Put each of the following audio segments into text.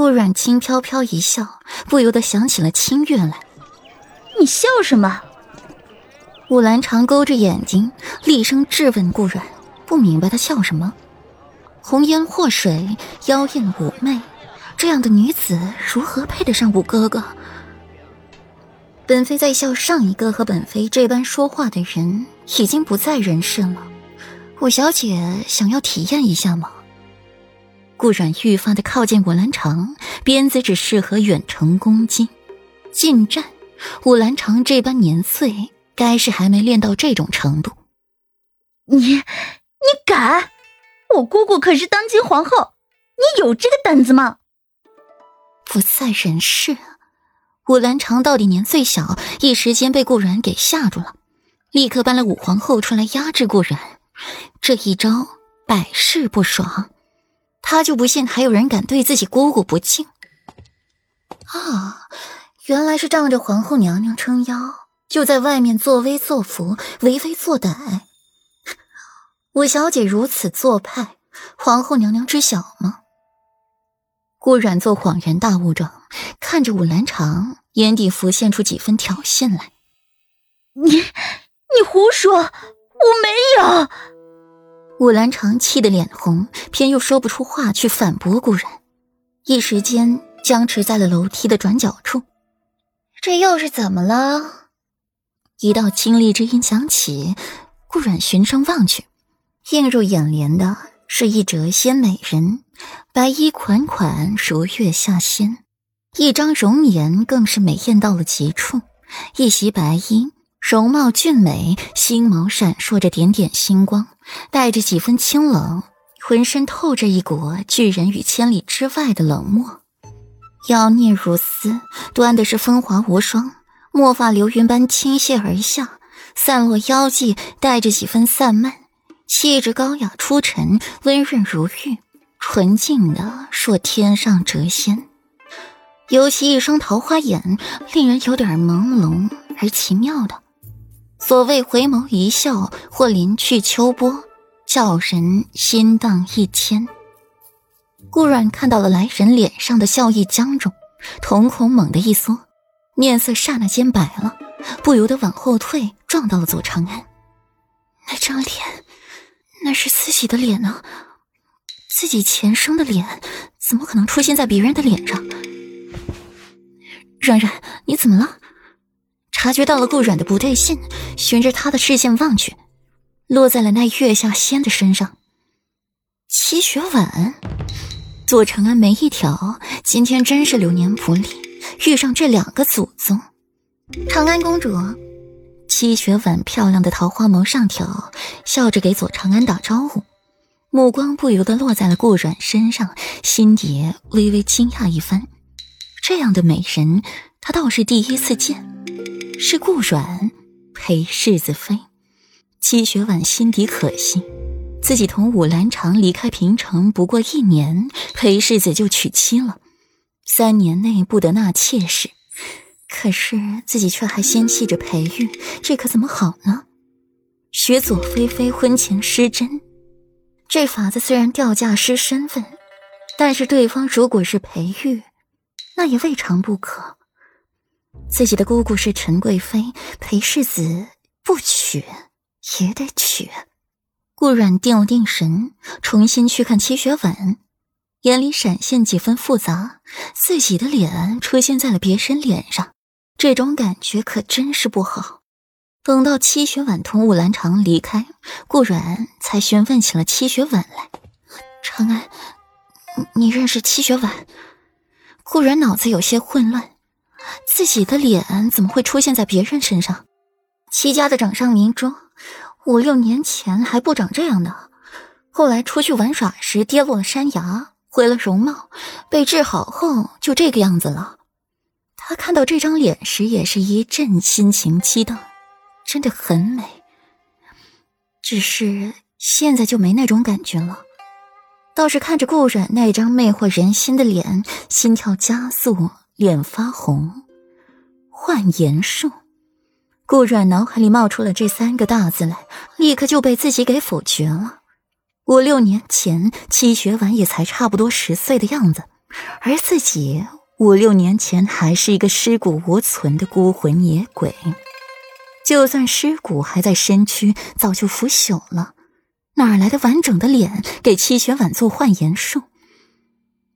顾阮轻飘飘一笑，不由得想起了清月来。你笑什么？武兰长勾着眼睛，厉声质问顾阮，不明白他笑什么。红颜祸水，妖艳妩媚，这样的女子如何配得上武哥哥？本妃在笑，上一个和本妃这般说话的人已经不在人世了。五小姐想要体验一下吗？顾阮愈发的靠近武兰长，鞭子只适合远程攻击，近战，武兰长这般年岁，该是还没练到这种程度。你，你敢？我姑姑可是当今皇后，你有这个胆子吗？不在人世。武兰长到底年岁小，一时间被顾然给吓住了，立刻搬了武皇后出来压制顾然。这一招百试不爽，他就不信还有人敢对自己姑姑不敬。啊，原来是仗着皇后娘娘撑腰，就在外面作威作福、为非作歹。五小姐如此做派，皇后娘娘知晓吗？顾阮做恍然大悟状，看着武兰长，眼底浮现出几分挑衅来。你，你胡说，我没有。武兰长气得脸红，偏又说不出话去反驳顾然，一时间僵持在了楼梯的转角处。这又是怎么了？一道清丽之音响起，顾然循声望去。映入眼帘的是一谪仙美人，白衣款款如月下仙，一张容颜更是美艳到了极处。一袭白衣，容貌俊美，星眸闪烁着点点星光，带着几分清冷，浑身透着一股拒人于千里之外的冷漠。妖孽如丝，端的是风华无双，墨发流云般倾泻而下，散落妖迹，带着几分散漫。气质高雅出尘，温润如玉，纯净的若天上谪仙。尤其一双桃花眼，令人有点朦胧而奇妙的。所谓回眸一笑，或临去秋波，叫人心荡一千。顾阮看到了来人脸上的笑意僵住，瞳孔猛地一缩，面色刹那间白了，不由得往后退，撞到了左长安。那张脸。那是自己的脸呢，自己前生的脸，怎么可能出现在别人的脸上？冉冉，你怎么了？察觉到了顾阮的不对劲，循着他的视线望去，落在了那月下仙的身上。七雪婉，左长安眉一挑，今天真是流年不利，遇上这两个祖宗。长安公主。七雪婉漂亮的桃花眸上挑，笑着给左长安打招呼，目光不由得落在了顾阮身上，心底微微惊讶一番。这样的美人，他倒是第一次见。是顾阮陪世子妃。七雪婉心底可惜，自己同武兰长离开平城不过一年，裴世子就娶妻了，三年内不得纳妾室。可是自己却还心系着裴玉，这可怎么好呢？学左妃妃婚前失贞，这法子虽然掉价失身份，但是对方如果是裴玉，那也未尝不可。自己的姑姑是陈贵妃，裴世子不娶也得娶。顾阮定了定神，重新去看七雪婉，眼里闪现几分复杂，自己的脸出现在了别人脸上。这种感觉可真是不好。等到七雪婉同武兰长离开，顾阮才询问起了七雪婉来。长安，你认识七雪婉？顾阮脑子有些混乱，自己的脸怎么会出现在别人身上？戚家的掌上明珠，五六年前还不长这样的，后来出去玩耍时跌落了山崖，毁了容貌，被治好后就这个样子了。他看到这张脸时，也是一阵心情激荡，真的很美。只是现在就没那种感觉了，倒是看着顾阮那张魅惑人心的脸，心跳加速，脸发红。幻颜术，顾阮脑海里冒出了这三个大字来，立刻就被自己给否决了。五六年前，七雪婉也才差不多十岁的样子，而自己五六年前还是一个尸骨无存的孤魂野鬼。就算尸骨还在身躯，早就腐朽了，哪来的完整的脸给七雪婉做幻颜术？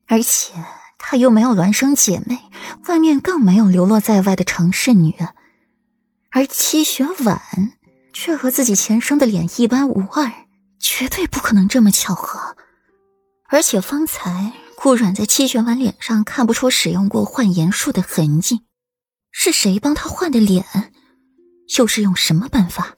而且她又没有孪生姐妹，外面更没有流落在外的城氏女，而七雪婉却和自己前生的脸一般无二，绝对不可能这么巧合。而且方才顾阮在七雪婉脸上看不出使用过幻颜术的痕迹，是谁帮她换的脸？又是用什么办法？